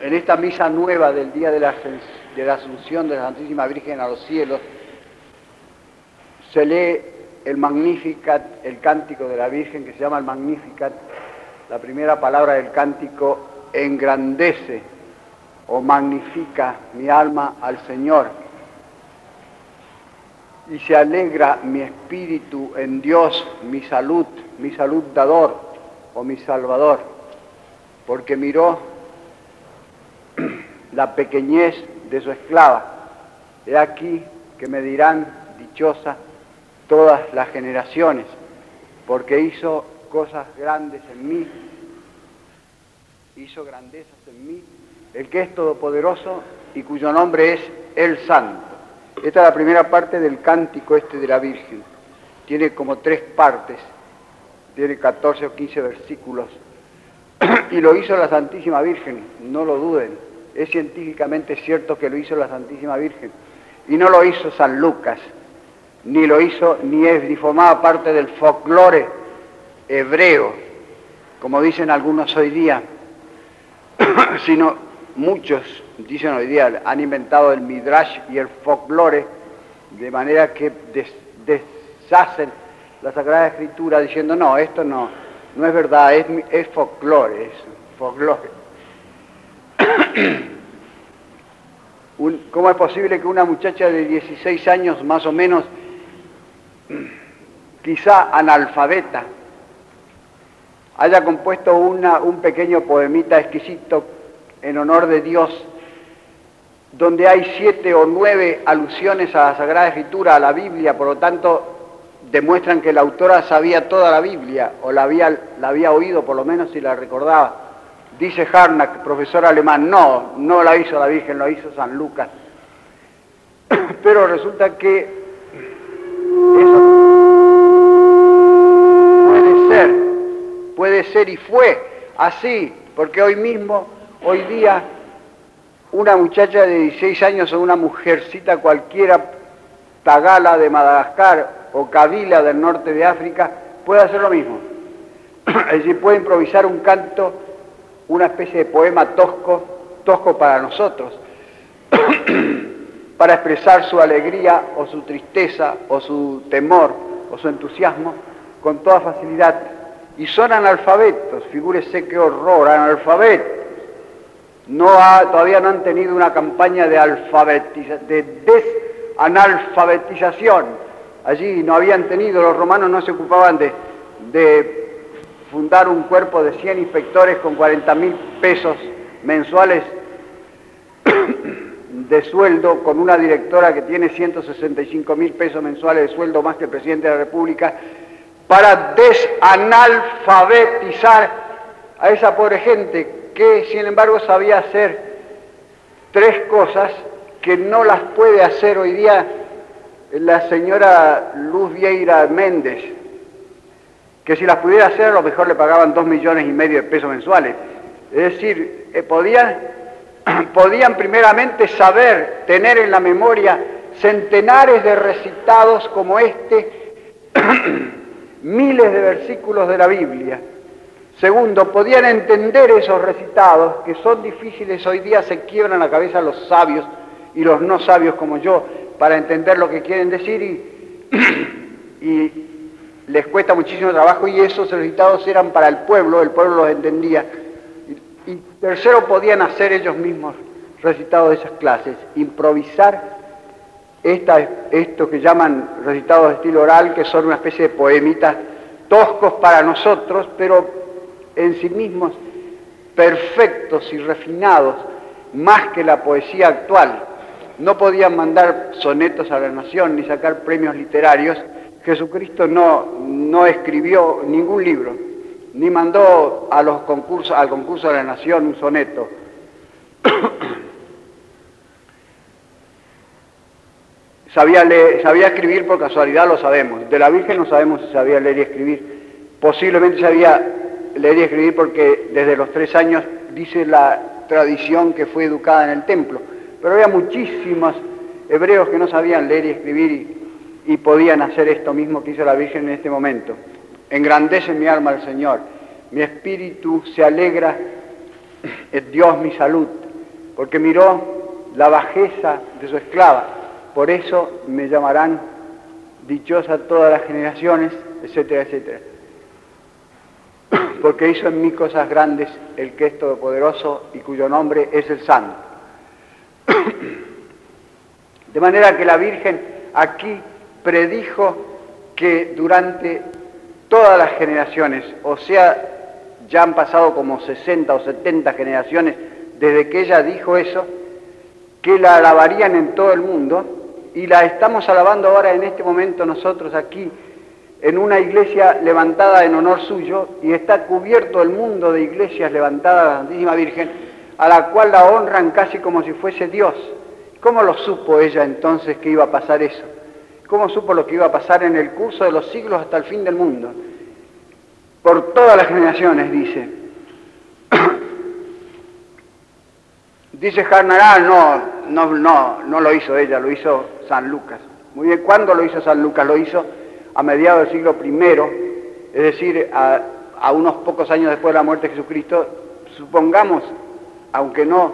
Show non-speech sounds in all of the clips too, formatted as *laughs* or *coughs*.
en esta misa nueva del día de la, de la Asunción de la Santísima Virgen a los cielos, se lee el Magnificat, el cántico de la Virgen que se llama el Magnificat. La primera palabra del cántico engrandece o magnifica mi alma al Señor. Y se alegra mi espíritu en Dios, mi salud, mi salud dador o mi salvador, porque miró la pequeñez de su esclava. He aquí que me dirán dichosa todas las generaciones, porque hizo cosas grandes en mí, hizo grandezas en mí, el que es todopoderoso y cuyo nombre es el Santo. Esta es la primera parte del cántico este de la Virgen. Tiene como tres partes, tiene 14 o 15 versículos. *clears throat* y lo hizo la Santísima Virgen, no lo duden. Es científicamente cierto que lo hizo la Santísima Virgen. Y no lo hizo San Lucas, ni lo hizo, ni es, ni formaba parte del folclore hebreo, como dicen algunos hoy día, *clears throat* sino muchos, dicen hoy día, han inventado el midrash y el folclore, de manera que deshacen la Sagrada Escritura diciendo, no, esto no, no es verdad, es, es folclore, es folclore. *coughs* ¿Cómo es posible que una muchacha de 16 años más o menos *coughs* quizá analfabeta, haya compuesto un pequeño poemita exquisito en honor de Dios, donde hay siete o nueve alusiones a la Sagrada Escritura, a la Biblia, por lo tanto demuestran que la autora sabía toda la Biblia, o la había, la había oído por lo menos si la recordaba. Dice Harnack, profesor alemán, no, no la hizo la Virgen, lo hizo San Lucas. *coughs* Pero resulta que eso puede ser, puede ser y fue así, porque hoy mismo, hoy día, una muchacha de 16 años o una mujercita cualquiera, tagala de Madagascar o kabila del norte de África, puede hacer lo mismo. *coughs* Es decir, puede improvisar un canto, una especie de poema tosco, tosco para nosotros. *clears throat* para expresar su alegría o su tristeza o su temor o su entusiasmo con toda facilidad. Y son analfabetos, figúrese qué horror, analfabetos. No todavía no han tenido una campaña de, de desanalfabetización. Allí no habían tenido, los romanos no se ocupaban de, de fundar un cuerpo de 100 inspectores con 40 mil pesos mensuales *clears throat* de sueldo con una directora que tiene 165 mil pesos mensuales de sueldo más que el presidente de la República, para desanalfabetizar a esa pobre gente que sin embargo sabía hacer tres cosas que no las puede hacer hoy día la señora Luz Vieira Méndez, que si las pudiera hacer a lo mejor le pagaban dos millones y medio de pesos mensuales. Es decir, eh, podían *clears throat* podían primeramente saber, tener en la memoria centenares de recitados como este, *clears throat* miles de versículos de la Biblia. Segundo, podían entender esos recitados que son difíciles, hoy día se quiebran la cabeza los sabios y los no sabios como yo para entender lo que quieren decir y, *clears throat* y les cuesta muchísimo trabajo y esos recitados eran para el pueblo, el pueblo los entendía y tercero, podían hacer ellos mismos recitados de esas clases, improvisar esto que llaman recitados de estilo oral, que son una especie de poemitas toscos para nosotros, pero en sí mismos perfectos y refinados, más que la poesía actual. No podían mandar sonetos a la nación ni sacar premios literarios. Jesucristo no, no escribió ningún libro ni mandó a los concursos, al concurso de la Nación un soneto. *coughs* sabía, leer, sabía escribir por casualidad, lo sabemos. De la Virgen no sabemos si sabía leer y escribir. Posiblemente sabía leer y escribir porque desde los tres años dice la tradición que fue educada en el templo. Pero había muchísimos hebreos que no sabían leer y escribir y podían hacer esto mismo que hizo la Virgen en este momento. Engrandece mi alma al Señor, mi espíritu se alegra, es Dios mi salud. porque miró la bajeza de su esclava. Por eso me llamarán dichosa todas las generaciones, etcétera, etcétera. Porque hizo en mí cosas grandes el que es todopoderoso y cuyo nombre es el Santo. De manera que la Virgen aquí predijo que durante todas las generaciones, o sea, ya han pasado como 60 o 70 generaciones desde que ella dijo eso, que la alabarían en todo el mundo y la estamos alabando ahora en este momento nosotros aquí en una iglesia levantada en honor suyo y está cubierto el mundo de iglesias levantadas a la Santísima Virgen a la cual la honran casi como si fuese Dios. ¿Cómo lo supo ella entonces que iba a pasar eso? ¿Cómo supo lo que iba a pasar en el curso de los siglos hasta el fin del mundo? Por todas las generaciones, dice. *coughs* dice Jarnaral, no, no, no, no lo hizo ella, lo hizo San Lucas. Muy bien, ¿cuándo lo hizo San Lucas? Lo hizo a mediados del siglo I, es decir, a, a unos pocos años después de la muerte de Jesucristo. Supongamos, aunque no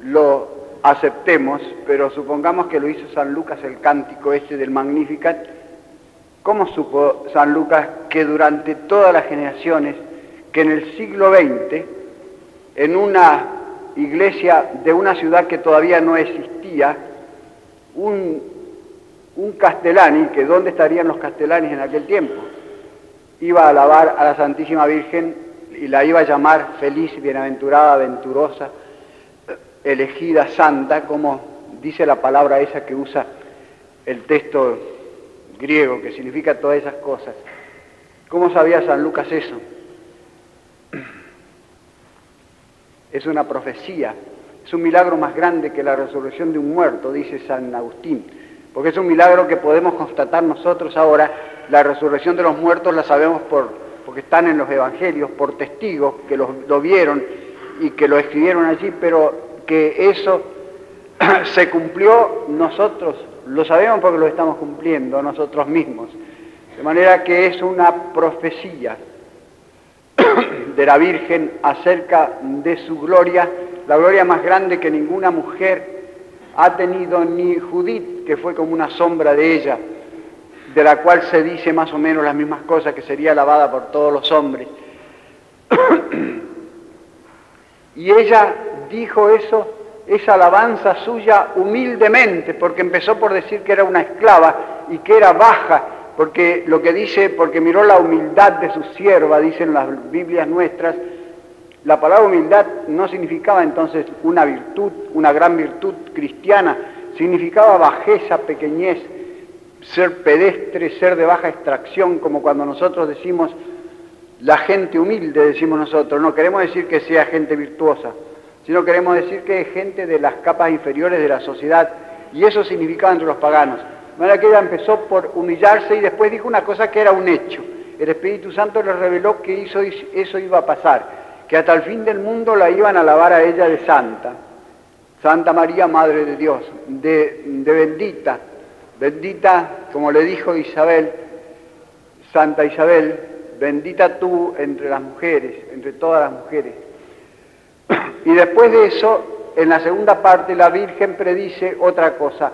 lo aceptemos, pero supongamos que lo hizo San Lucas el cántico este del Magnificat, ¿cómo supo San Lucas que durante todas las generaciones, que en el siglo XX, en una iglesia de una ciudad que todavía no existía, un, un castellani, que ¿dónde estarían los castellanes en aquel tiempo? Iba a alabar a la Santísima Virgen y la iba a llamar feliz, bienaventurada, venturosa, elegida santa, como dice la palabra esa que usa el texto griego, que significa todas esas cosas. ¿Cómo sabía San Lucas eso? *clears throat* Es una profecía, es un milagro más grande que la resurrección de un muerto, dice San Agustín, porque es un milagro que podemos constatar nosotros ahora. La resurrección de los muertos la sabemos por, porque están en los evangelios, por testigos que lo, lo vieron y que lo escribieron allí, pero que eso *clears throat* se cumplió nosotros, lo sabemos porque lo estamos cumpliendo nosotros mismos. De manera que es una profecía *clears throat* de la Virgen acerca de su gloria, la gloria más grande que ninguna mujer ha tenido, ni Judith, que fue como una sombra de ella, de la cual se dice más o menos las mismas cosas, que sería alabada por todos los hombres. *clears throat* y ella dijo eso, esa alabanza suya humildemente, porque empezó por decir que era una esclava y que era baja, porque lo que dice, porque miró la humildad de su sierva, dicen las Biblias nuestras, la palabra humildad no significaba entonces una virtud, una gran virtud cristiana, significaba bajeza, pequeñez, ser pedestre, ser de baja extracción, como cuando nosotros decimos la gente humilde, decimos nosotros, no queremos decir que sea gente virtuosa, sino queremos decir que es gente de las capas inferiores de la sociedad, y eso significaba entre los paganos. De manera que ella empezó por humillarse y después dijo una cosa que era un hecho. El Espíritu Santo le reveló que eso, iba a pasar, que hasta el fin del mundo la iban a alabar a ella de santa. Santa María, Madre de Dios, de, de bendita, bendita, como le dijo Isabel, Santa Isabel, bendita tú entre las mujeres, entre todas las mujeres. Y después de eso, en la segunda parte, la Virgen predice otra cosa,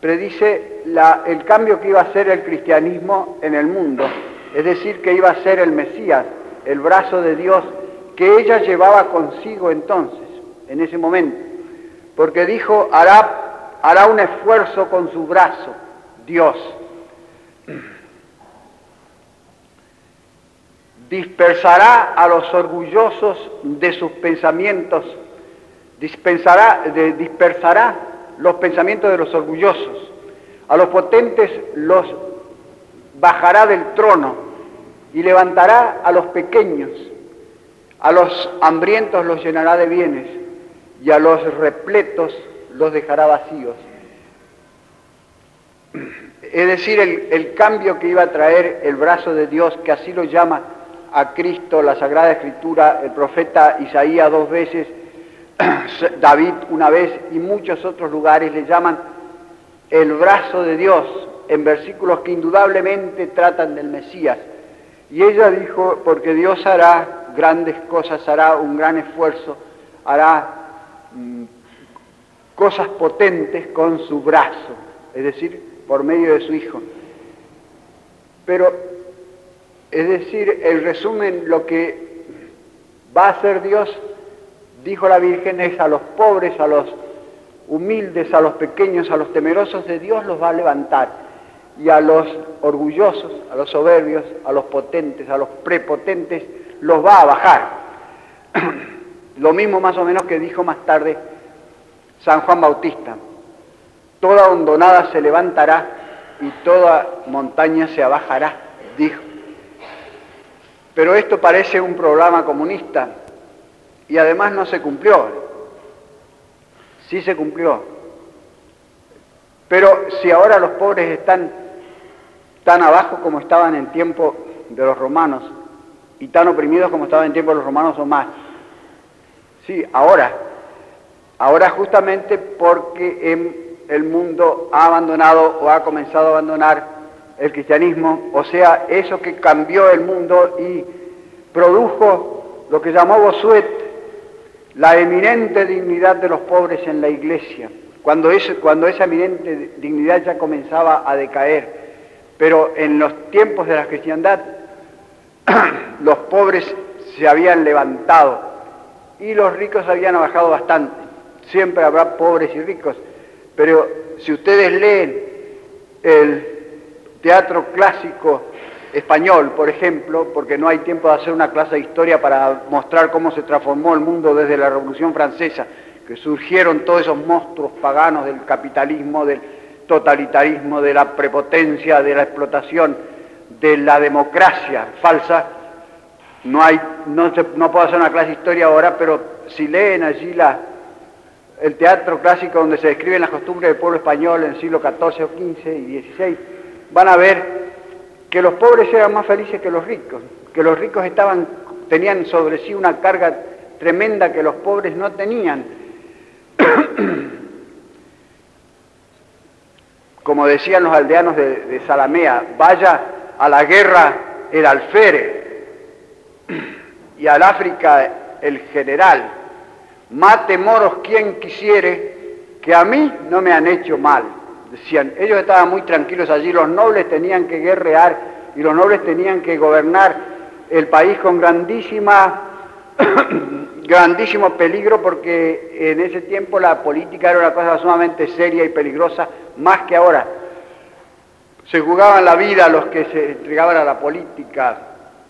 predice el cambio que iba a ser el cristianismo en el mundo, es decir, que iba a ser el Mesías, el brazo de Dios, que ella llevaba consigo entonces, en ese momento, porque dijo, hará un esfuerzo con su brazo, Dios. Dispersará a los orgullosos de sus pensamientos, dispersará, dispersará los pensamientos de los orgullosos, a los potentes los bajará del trono y levantará a los pequeños, a los hambrientos los llenará de bienes y a los repletos los dejará vacíos. Es decir, el cambio que iba a traer el brazo de Dios, que así lo llama a Cristo, la Sagrada Escritura, el profeta Isaías dos veces, *clears throat* David una vez y muchos otros lugares le llaman el brazo de Dios en versículos que indudablemente tratan del Mesías. Y ella dijo, porque Dios hará grandes cosas, hará un gran esfuerzo, hará mm, cosas potentes con su brazo, es decir, por medio de su Hijo. Pero, es decir, el resumen, lo que va a hacer Dios, dijo la Virgen, es a los pobres, a los humildes, a los pequeños, a los temerosos de Dios los va a levantar. Y a los orgullosos, a los soberbios, a los potentes, a los prepotentes, los va a bajar. *clears throat* Lo mismo más o menos que dijo más tarde San Juan Bautista. Toda hondonada se levantará y toda montaña se abajará, dijo. Pero esto parece un programa comunista y además no se cumplió. Sí se cumplió. Pero si ahora los pobres están tan abajo como estaban en tiempo de los romanos y tan oprimidos como estaban en tiempo de los romanos o más, sí, ahora Ahora justamente porque el mundo ha abandonado o ha comenzado a abandonar el cristianismo, o sea, eso que cambió el mundo y produjo lo que llamó Bosuet la eminente dignidad de los pobres en la iglesia, cuando, cuando esa eminente dignidad ya comenzaba a decaer. Pero en los tiempos de la cristiandad, *clears throat* los pobres se habían levantado y los ricos habían bajado bastante siempre habrá pobres y ricos, pero si ustedes leen el teatro clásico español, por ejemplo, porque no hay tiempo de hacer una clase de historia para mostrar cómo se transformó el mundo desde la Revolución Francesa, que surgieron todos esos monstruos paganos del capitalismo, del totalitarismo, de la prepotencia, de la explotación, de la democracia falsa. No, hay, no, no puedo hacer una clase de historia ahora, pero si leen allí la, el teatro clásico donde se describen las costumbres del pueblo español en el siglo XIV, XV y XVI, van a ver que los pobres eran más felices que los ricos, que los ricos estaban, tenían sobre sí una carga tremenda que los pobres no tenían. *coughs* Como decían los aldeanos de, de Salamea, vaya a la guerra el alférez y al África el general mate moros quien quisiere, que a mí no me han hecho mal. Decían, ellos estaban muy tranquilos allí, los nobles tenían que guerrear y los nobles tenían que gobernar el país con grandísima, *coughs* grandísimo peligro porque en ese tiempo la política era una cosa sumamente seria y peligrosa, más que ahora. Se jugaban la vida los que se entregaban a la política,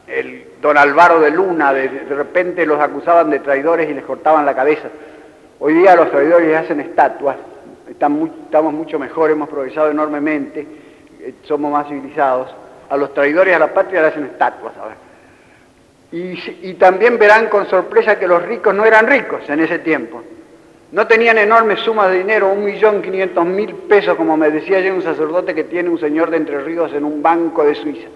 el don Álvaro de Luna, de, repente los acusaban de traidores y les cortaban la cabeza. Hoy día los traidores hacen estatuas, estamos mucho mejor, hemos progresado enormemente, eh, somos más civilizados. A los traidores a la patria le hacen estatuas ahora. Y, y también verán con sorpresa que los ricos no eran ricos en ese tiempo. No tenían enormes sumas de dinero, un millón quinientos mil pesos, como me decía ayer un sacerdote que tiene un señor de Entre Ríos en un banco de Suiza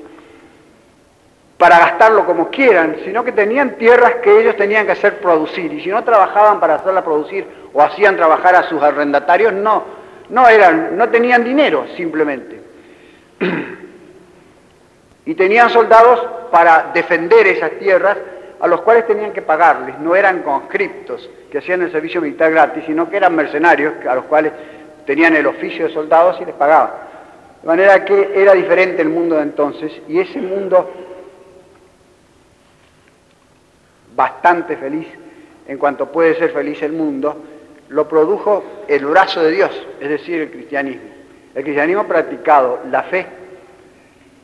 para gastarlo como quieran, sino que tenían tierras que ellos tenían que hacer producir. Y si no trabajaban para hacerla producir o hacían trabajar a sus arrendatarios, no, no eran, no tenían dinero simplemente. *clears throat* Y tenían soldados para defender esas tierras a los cuales tenían que pagarles. No eran conscriptos que hacían el servicio militar gratis, sino que eran mercenarios a los cuales tenían el oficio de soldados y les pagaban. De manera que era diferente el mundo de entonces y ese mundo bastante feliz en cuanto puede ser feliz el mundo, lo produjo el brazo de Dios, es decir, el cristianismo. El cristianismo practicado, la fe,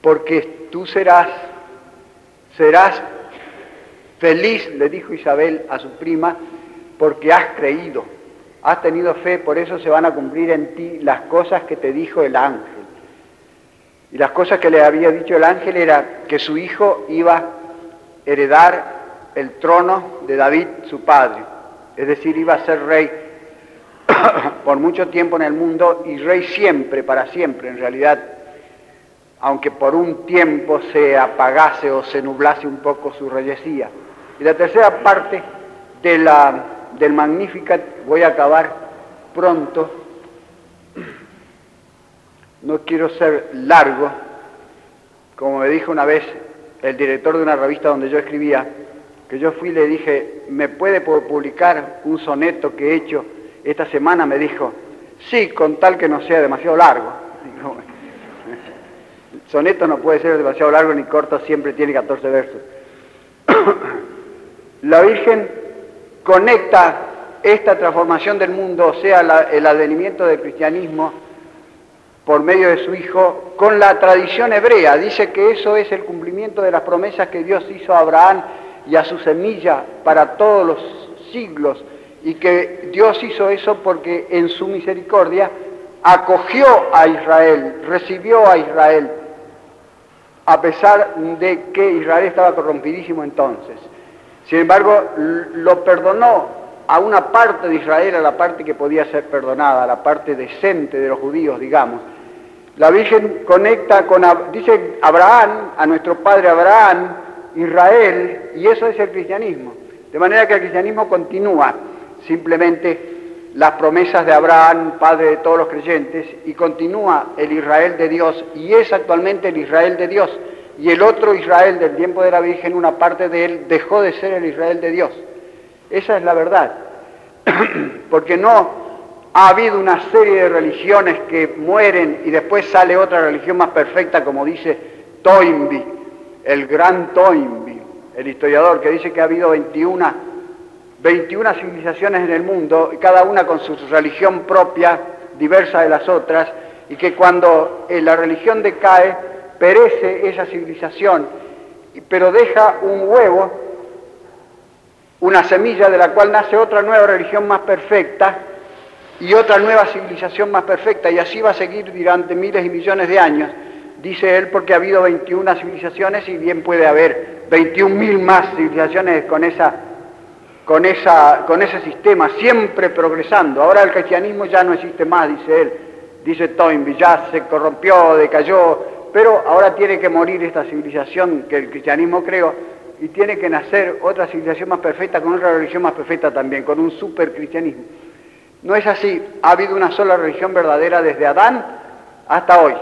porque tú serás, serás feliz, le dijo Isabel a su prima, porque has creído, has tenido fe, por eso se van a cumplir en ti las cosas que te dijo el ángel. Y las cosas que le había dicho el ángel era que su hijo iba a heredar el trono de David, su padre. Es decir, iba a ser rey *coughs* por mucho tiempo en el mundo y rey siempre, para siempre, en realidad, aunque por un tiempo se apagase o se nublase un poco su reyesía. Y la tercera parte de la, del Magnificat, voy a acabar pronto, no quiero ser largo, como me dijo una vez el director de una revista donde yo escribía, que yo fui y le dije, ¿me puede publicar un soneto que he hecho esta semana me dijo, sí, con tal que no sea demasiado largo. *laughs* soneto no puede ser demasiado largo ni corto, siempre tiene 14 versos. *coughs* la Virgen conecta esta transformación del mundo, o sea, el advenimiento del cristianismo, por medio de su Hijo, con la tradición hebrea. Dice que eso es el cumplimiento de las promesas que Dios hizo a Abraham y a su semilla para todos los siglos, y que Dios hizo eso porque en su misericordia acogió a Israel, recibió a Israel, a pesar de que Israel estaba corrompidísimo entonces. Sin embargo, lo perdonó a una parte de Israel, a la parte que podía ser perdonada, a la parte decente de los judíos, digamos. La Virgen conecta con, dice Abraham, a nuestro padre Abraham, Israel, y eso es el cristianismo. De manera que el cristianismo continúa simplemente las promesas de Abraham, padre de todos los creyentes, y continúa el Israel de Dios, y es actualmente el Israel de Dios. Y el otro Israel del tiempo de la Virgen, una parte de él, dejó de ser el Israel de Dios. Esa es la verdad. *clears throat* Porque no ha habido una serie de religiones que mueren y después sale otra religión más perfecta, como dice Toynbee, el gran Toynbee, el historiador, que dice que ha habido 21, 21 civilizaciones en el mundo, cada una con su religión propia, diversa de las otras, y que cuando eh, la religión decae, perece esa civilización, pero deja un huevo una semilla de la cual nace otra nueva religión más perfecta y otra nueva civilización más perfecta, y así va a seguir durante miles y millones de años, dice él, porque ha habido 21 civilizaciones y bien puede haber 21.000 más civilizaciones con, esa, con, esa, con ese sistema, siempre progresando. Ahora el cristianismo ya no existe más, dice él, dice Toynbee, ya se corrompió, decayó, pero ahora tiene que morir esta civilización que el cristianismo creó y tiene que nacer otra civilización más perfecta con otra religión más perfecta también, con un supercristianismo. No es así, ha habido una sola religión verdadera desde Adán hasta hoy,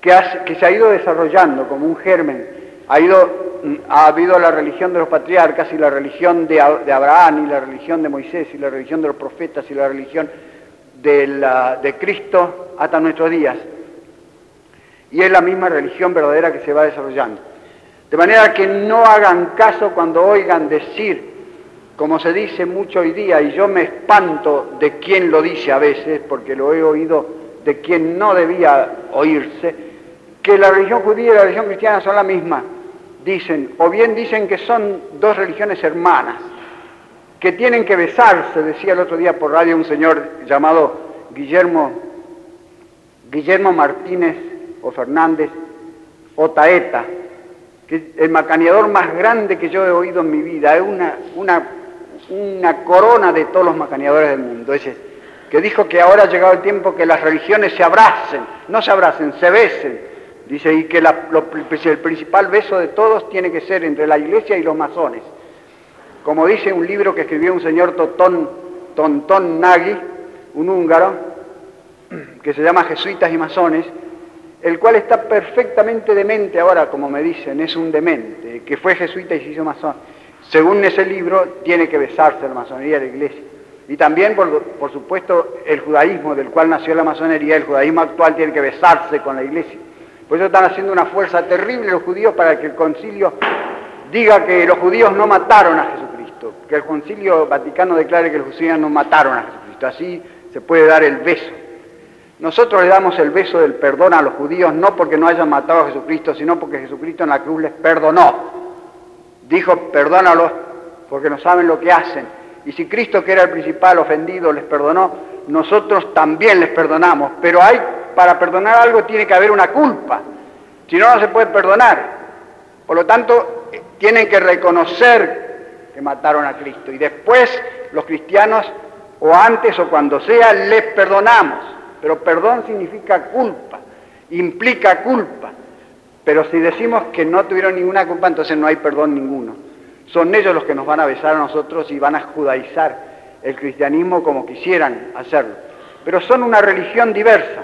que, se ha ido desarrollando como un germen. Ha, ido, ha habido la religión de los patriarcas y la religión de, Abraham y la religión de Moisés y la religión de los profetas y la religión de, la, de Cristo hasta nuestros días. Y es la misma religión verdadera que se va desarrollando. De manera que no hagan caso cuando oigan decir, como se dice mucho hoy día, y yo me espanto de quien lo dice a veces, porque lo he oído de quien no debía oírse, que la religión judía y la religión cristiana son la misma. Dicen, o bien dicen que son dos religiones hermanas, que tienen que besarse, decía el otro día por radio un señor llamado Guillermo, Guillermo Martínez o Fernández Otaeta, que el macaneador más grande que yo he oído en mi vida, es una, una, una corona de todos los macaneadores del mundo, ese, que dijo que ahora ha llegado el tiempo que las religiones se abracen, no se abracen, se besen. Dice, y que el principal beso de todos tiene que ser entre la iglesia y los masones. Como dice un libro que escribió un señor Totón, Tontón Nagui, un húngaro, que se llama Jesuitas y Masones, el cual está perfectamente demente ahora, como me dicen, es un demente, que fue jesuita y se hizo masón. Según ese libro, tiene que besarse la masonería de la iglesia. Y también, por, supuesto, el judaísmo del cual nació la masonería, el judaísmo actual tiene que besarse con la iglesia. Por eso están haciendo una fuerza terrible los judíos para que el concilio diga que los judíos no mataron a Jesucristo, que el concilio vaticano declare que los judíos no mataron a Jesucristo. Así se puede dar el beso. Nosotros le damos el beso del perdón a los judíos no porque no hayan matado a Jesucristo, sino porque Jesucristo en la cruz les perdonó. Dijo, perdónalos porque no saben lo que hacen. Y si Cristo, que era el principal ofendido, les perdonó, nosotros también les perdonamos. Pero hay, para perdonar algo tiene que haber una culpa. Si no, no se puede perdonar. Por lo tanto, eh, tienen que reconocer que mataron a Cristo. Y después los cristianos, o antes o cuando sea, les perdonamos. Pero perdón significa culpa, implica culpa. Pero si decimos que no tuvieron ninguna culpa, entonces no hay perdón ninguno. Son ellos los que nos van a besar a nosotros y van a judaizar el cristianismo como quisieran hacerlo. Pero son una religión diversa.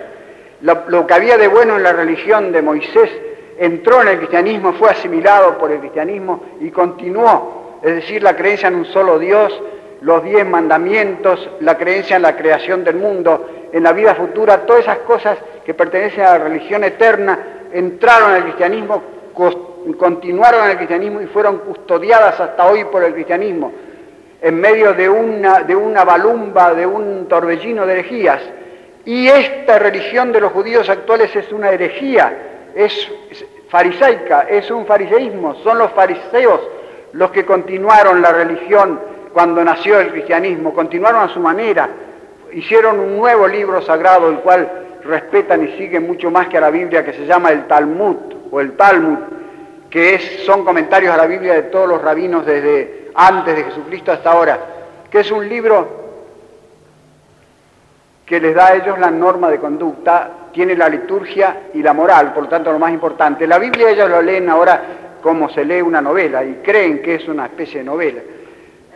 Lo, que había de bueno en la religión de Moisés entró en el cristianismo, fue asimilado por el cristianismo y continuó. Es decir, la creencia en un solo Dios, los diez mandamientos, la creencia en la creación del mundo, en la vida futura, todas esas cosas que pertenecen a la religión eterna, entraron al cristianismo, continuaron en el cristianismo y fueron custodiadas hasta hoy por el cristianismo, en medio de una, de una balumba, de un torbellino de herejías. Y esta religión de los judíos actuales es una herejía, es farisaica, es un fariseísmo, son los fariseos los que continuaron la religión cuando nació el cristianismo, continuaron a su manera, hicieron un nuevo libro sagrado, el cual respetan y siguen mucho más que a la Biblia, que se llama el Talmud o el Talmud, que es, son comentarios a la Biblia de todos los rabinos desde antes de Jesucristo hasta ahora, que es un libro que les da a ellos la norma de conducta, tiene la liturgia y la moral, por lo tanto lo más importante. La Biblia ellos lo leen ahora como se lee una novela y creen que es una especie de novela,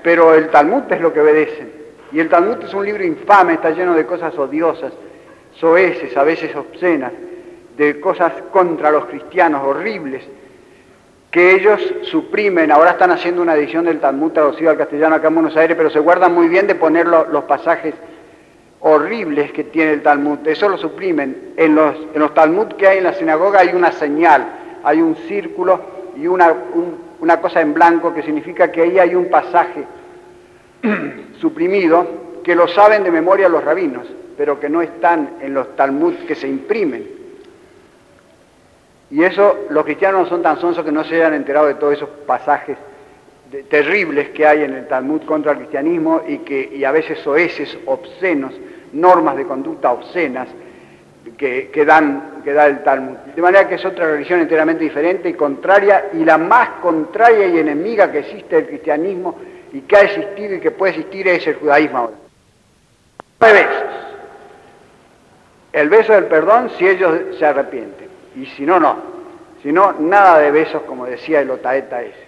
pero el Talmud es lo que obedecen. Y el Talmud es un libro infame, está lleno de cosas odiosas, soeces, a veces obscenas, de cosas contra los cristianos horribles, que ellos suprimen. Ahora están haciendo una edición del Talmud traducido al castellano acá en Buenos Aires, pero se guardan muy bien de poner los pasajes horribles que tiene el Talmud. Eso lo suprimen. En los, en los Talmud que hay en la sinagoga hay una señal, hay un círculo y una, una cosa en blanco que significa que ahí hay un pasaje *clears throat* suprimido que lo saben de memoria los rabinos, pero que no están en los Talmud que se imprimen. Y eso, los cristianos no son tan sonsos que no se hayan enterado de todos esos pasajes terribles que hay en el Talmud contra el cristianismo y, que, a veces soeces obscenos, normas de conducta obscenas que, que, dan, que da el Talmud. De manera que es otra religión enteramente diferente y contraria, y la más contraria y enemiga que existe del cristianismo y que ha existido y que puede existir es el judaísmo ahora. Besos. El beso del perdón si ellos se arrepienten, y si no, no. Si no, nada de besos, como decía el otaeta ese.